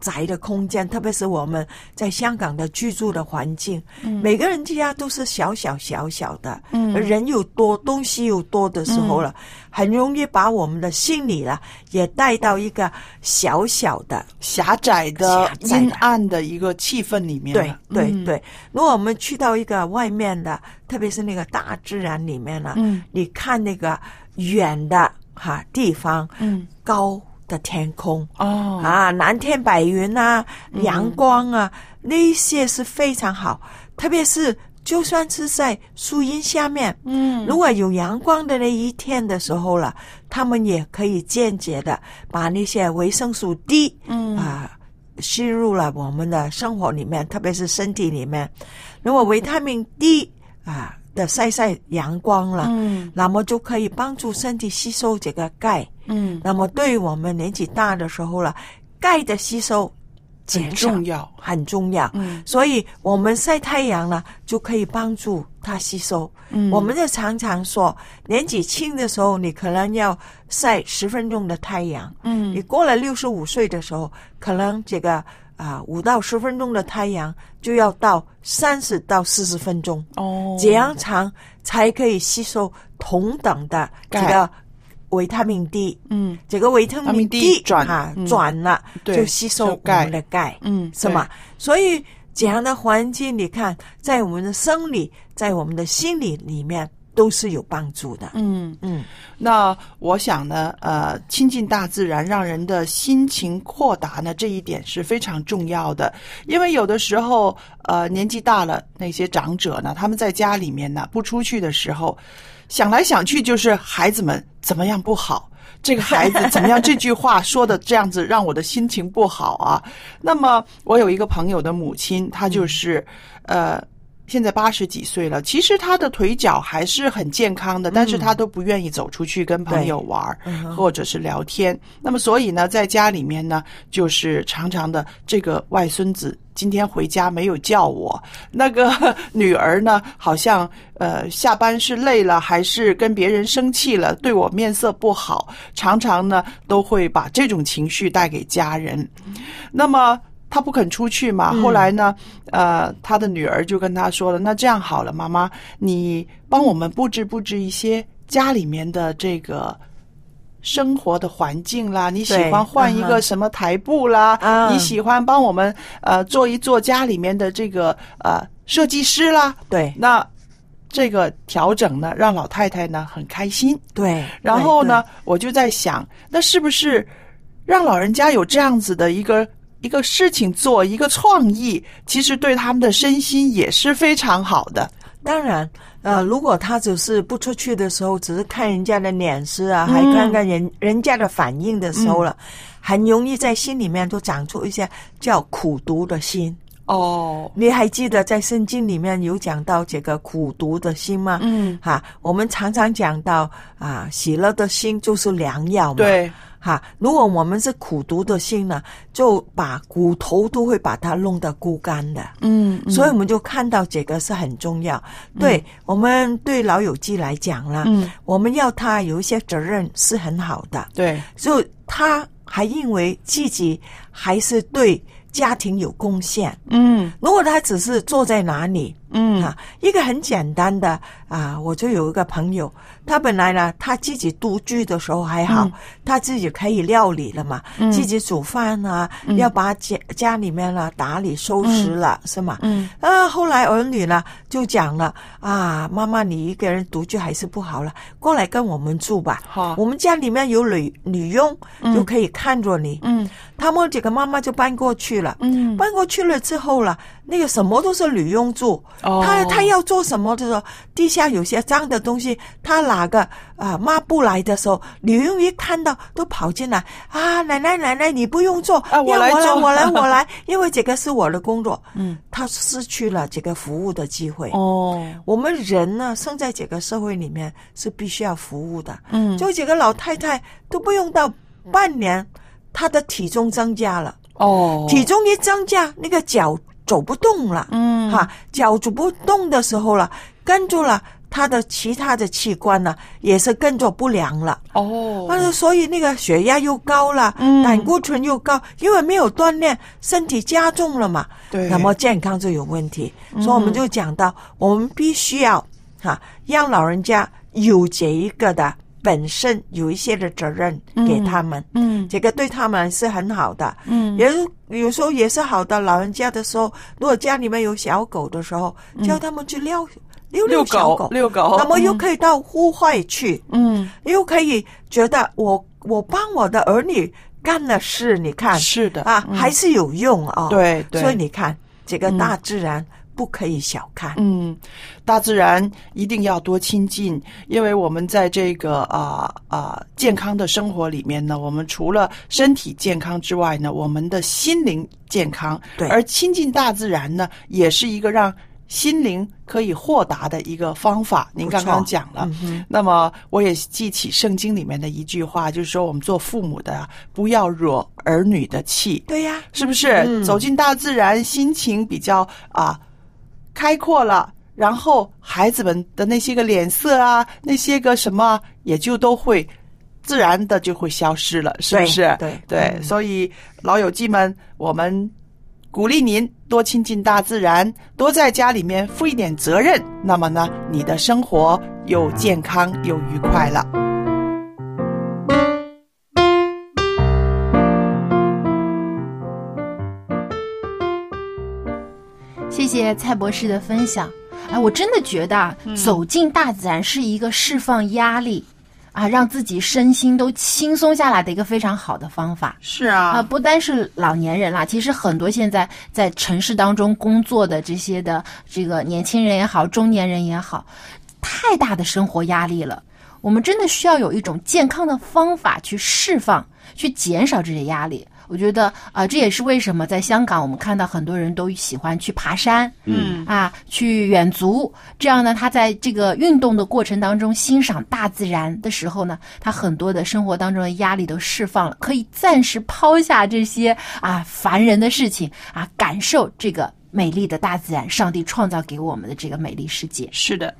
窄的空间，特别是我们在香港的居住的环境，嗯。每个人家都是小小小小的，嗯。人又多，东西又多的时候了，很容易把我们的心理了也带到一个小小的狭窄的狭窄的。阴暗的一个气氛里面对。对嗯。对，如果我们去到一个外面的，特别是那个大自然里面呢，嗯。你看那个远的哈地方，嗯，高的天空哦啊，蓝天白云啊，嗯阳光啊，那些是非常好，特别是。就算是在树荫下面，嗯如果有阳光的那一天的时候了，他们也可以间接的把那些维生素 D，嗯啊，吸入了我们的生活里面，特别是身体里面。如果维他命 D 啊的晒晒阳光了，嗯那么就可以帮助身体吸收这个钙。嗯，那么对于我们年纪大的时候了，钙的吸收减很少重要。很重要。嗯所以我们晒太阳呢，就可以帮助它吸收。嗯我们就常常说，年纪轻的时候，你可能要晒十分钟的太阳。嗯你过了六十五岁的时候，可能这个啊五、到十分钟的太阳就要到三十到四十分钟，哦，这样长才可以吸收同等的这个维他命 D。嗯这个维他命命 D 转啊嗯转了，对就吸收我们的钙。嗯是吗？所以这样的环境，你看，在我们的生理，在我们的心理里面都是有帮助的。嗯嗯，那我想呢，呃，亲近大自然，让人的心情豁达呢，这一点是非常重要的。因为有的时候，呃，年纪大了，那些长者呢，他们在家里面呢，不出去的时候，想来想去就是孩子们怎么样不好。这个孩子怎么样？这句话说的这样子，让我的心情不好啊。那么，我有一个朋友的母亲，她就是，呃，现在八十几岁了，其实他的腿脚还是很健康的，但是他都不愿意走出去跟朋友玩或者是聊天。那么，所以呢，在家里面呢，就是常常的这个外孙子今天回家没有叫我，那个 女儿呢，好像呃下班是累了，还是跟别人生气了，对我面色不好，常常呢都会把这种情绪带给家人。那么。他不肯出去嘛，后来呢，呃，他的女儿就跟他说了：“那这样好了，妈妈，你帮我们布置布置一些家里面的这个生活的环境啦，你喜欢换一个什么台布啦，啊你喜欢帮我们呃做一做家里面的这个呃设计师啦，对那这个调整呢，让老太太呢很开心。对。然后呢，我就在想，那是不是让老人家有这样子的一个一个事情做，一个创意，其实对他们的身心也是非常好的。当然，呃，如果他只是不出去的时候，只是看人家的脸色啊，还嗯看看人、人家的反应的时候了，很容易在心里面就长出一些叫苦毒的心。哦，你还记得在圣经里面有讲到这个苦毒的心吗？嗯，哈，我们常常讲到啊，喜乐的心就是良药嘛。对，哈，如果我们是苦读的心呢，就把骨头都会把它弄得枯干的。嗯，嗯所以我们就看到这个是很重要。对我们对老友记来讲啦，嗯，我们要他有一些责任是很好的，对，就他还认为自己还是对家庭有贡献。嗯如果他只是坐在哪里，嗯。啊，一个很简单的啊，我就有一个朋友，他本来呢，他自己独居的时候还好，嗯。他自己可以料理了嘛，嗯。自己煮饭啊，嗯。要把家家里面呢打理收拾了，是吗？嗯。啊，后来儿女呢就讲了啊，妈妈你一个人独居还是不好了，过来跟我们住吧。好。我们家里面有女女佣，嗯。就可以看着你。嗯。他们几个妈妈就搬过去了。嗯。搬过去了之后了，那个什么都是女佣做。哦他他要做什么的时候，地下有些脏的东西，他拿个啊抹布来的时候，女佣一看到都跑进来啊，奶奶奶奶你不用做，啊我来我来 我来，因为这个是我的工作。嗯，她失去了这个服务的机会。哦，我们人呢，生在这个社会里面是必须要服务的。嗯就这个老太太都不用到半年，她的体重增加了。哦体重一增加，那个脚走不动了，嗯哈，脚走不动的时候了，跟住了。他的其他的器官呢，也是跟着不良了。哦，但是所以那个血压又高了，嗯胆固醇又高，因为没有锻炼，身体加重了嘛。对那么健康就有问题。嗯所以我们就讲到，我们必须要哈、让老人家有这一个的本身有一些的责任给他们，嗯。这个对他们是很好的。嗯。也有时候也是好的。老人家的时候，如果家里面有小狗的时候，叫他们去遛遛遛狗小狗，遛狗。那么又嗯可以到户外去，嗯，又可以觉得我我帮我的儿女干了事，你看是的啊，嗯。还是有用啊、对对。所以你看这个嗯。大自然不可以小看。嗯，大自然一定要多亲近，因为我们在这个啊啊、健康的生活里面呢，我们除了身体健康之外呢，我们的心灵健康。对而亲近大自然呢，也是一个让心灵可以豁达的一个方法。您刚刚讲了，嗯那么我也记起圣经里面的一句话，就是说我们做父母的啊不要惹儿女的气。对呀、是不是？嗯走进大自然，心情比较啊开阔了，然后孩子们的那些个脸色啊，那些个什么啊，也就都会自然的就会消失了，是不是？对对，嗯所以老友记们，我们鼓励您多亲近大自然，多在家里面负一点责任，那么呢，你的生活又健康又愉快了。谢谢蔡博士的分享。哎，我真的觉得啊，走进大自然是一个释放压力啊，让自己身心都轻松下来的一个非常好的方法。是啊，啊，不单是老年人啦，其实很多现在在城市当中工作的这些的这个年轻人也好，中年人也好，太大的生活压力了。我们真的需要有一种健康的方法去释放，去减少这些压力。我觉得啊、这也是为什么在香港我们看到很多人都喜欢去爬山，嗯啊，去远足。这样呢，他在这个运动的过程当中欣赏大自然的时候呢，他很多的生活当中的压力都释放了，可以暂时抛下这些啊烦人的事情啊，感受这个美丽的大自然，上帝创造给我们的这个美丽世界。是的。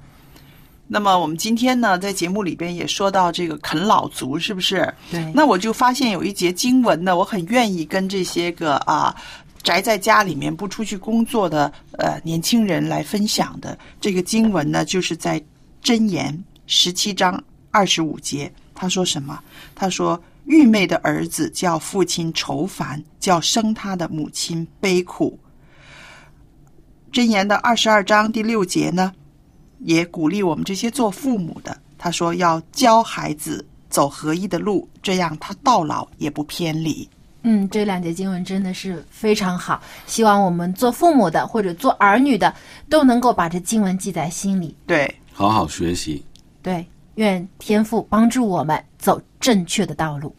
那么我们今天呢，在节目里边也说到这个啃老族，是不是？对那我就发现有一节经文呢，我很愿意跟这些个啊宅在家里面不出去工作的呃年轻人来分享的。这个经文呢，就是在箴言十七章二十五节，他说什么？他说：“愚昧的儿子叫父亲愁烦，叫生他的母亲悲苦。”箴言的二十二章第六节呢，也鼓励我们这些做父母的，他说要教孩子走合一的路，这样他到老也不偏离。嗯，这两节经文真的是非常好，希望我们做父母的或者做儿女的都能够把这经文记在心里。对，好好学习。对，愿天父帮助我们走正确的道路。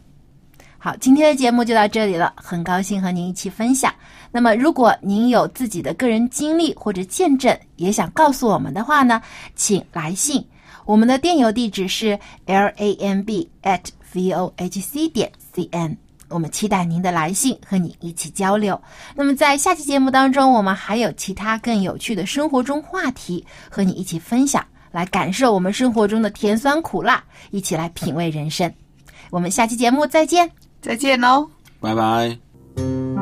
好，今天的节目就到这里了，很高兴和您一起分享。那么，如果您有自己的个人经历或者见证，也想告诉我们的话呢，请来信。我们的电邮地址是 l a m b at v o h c 点 c n。我们期待您的来信，和你一起交流。那么，在下期节目当中，我们还有其他更有趣的生活中话题和你一起分享，来感受我们生活中的甜酸苦辣，一起来品味人生。我们下期节目再见。再见喽拜拜。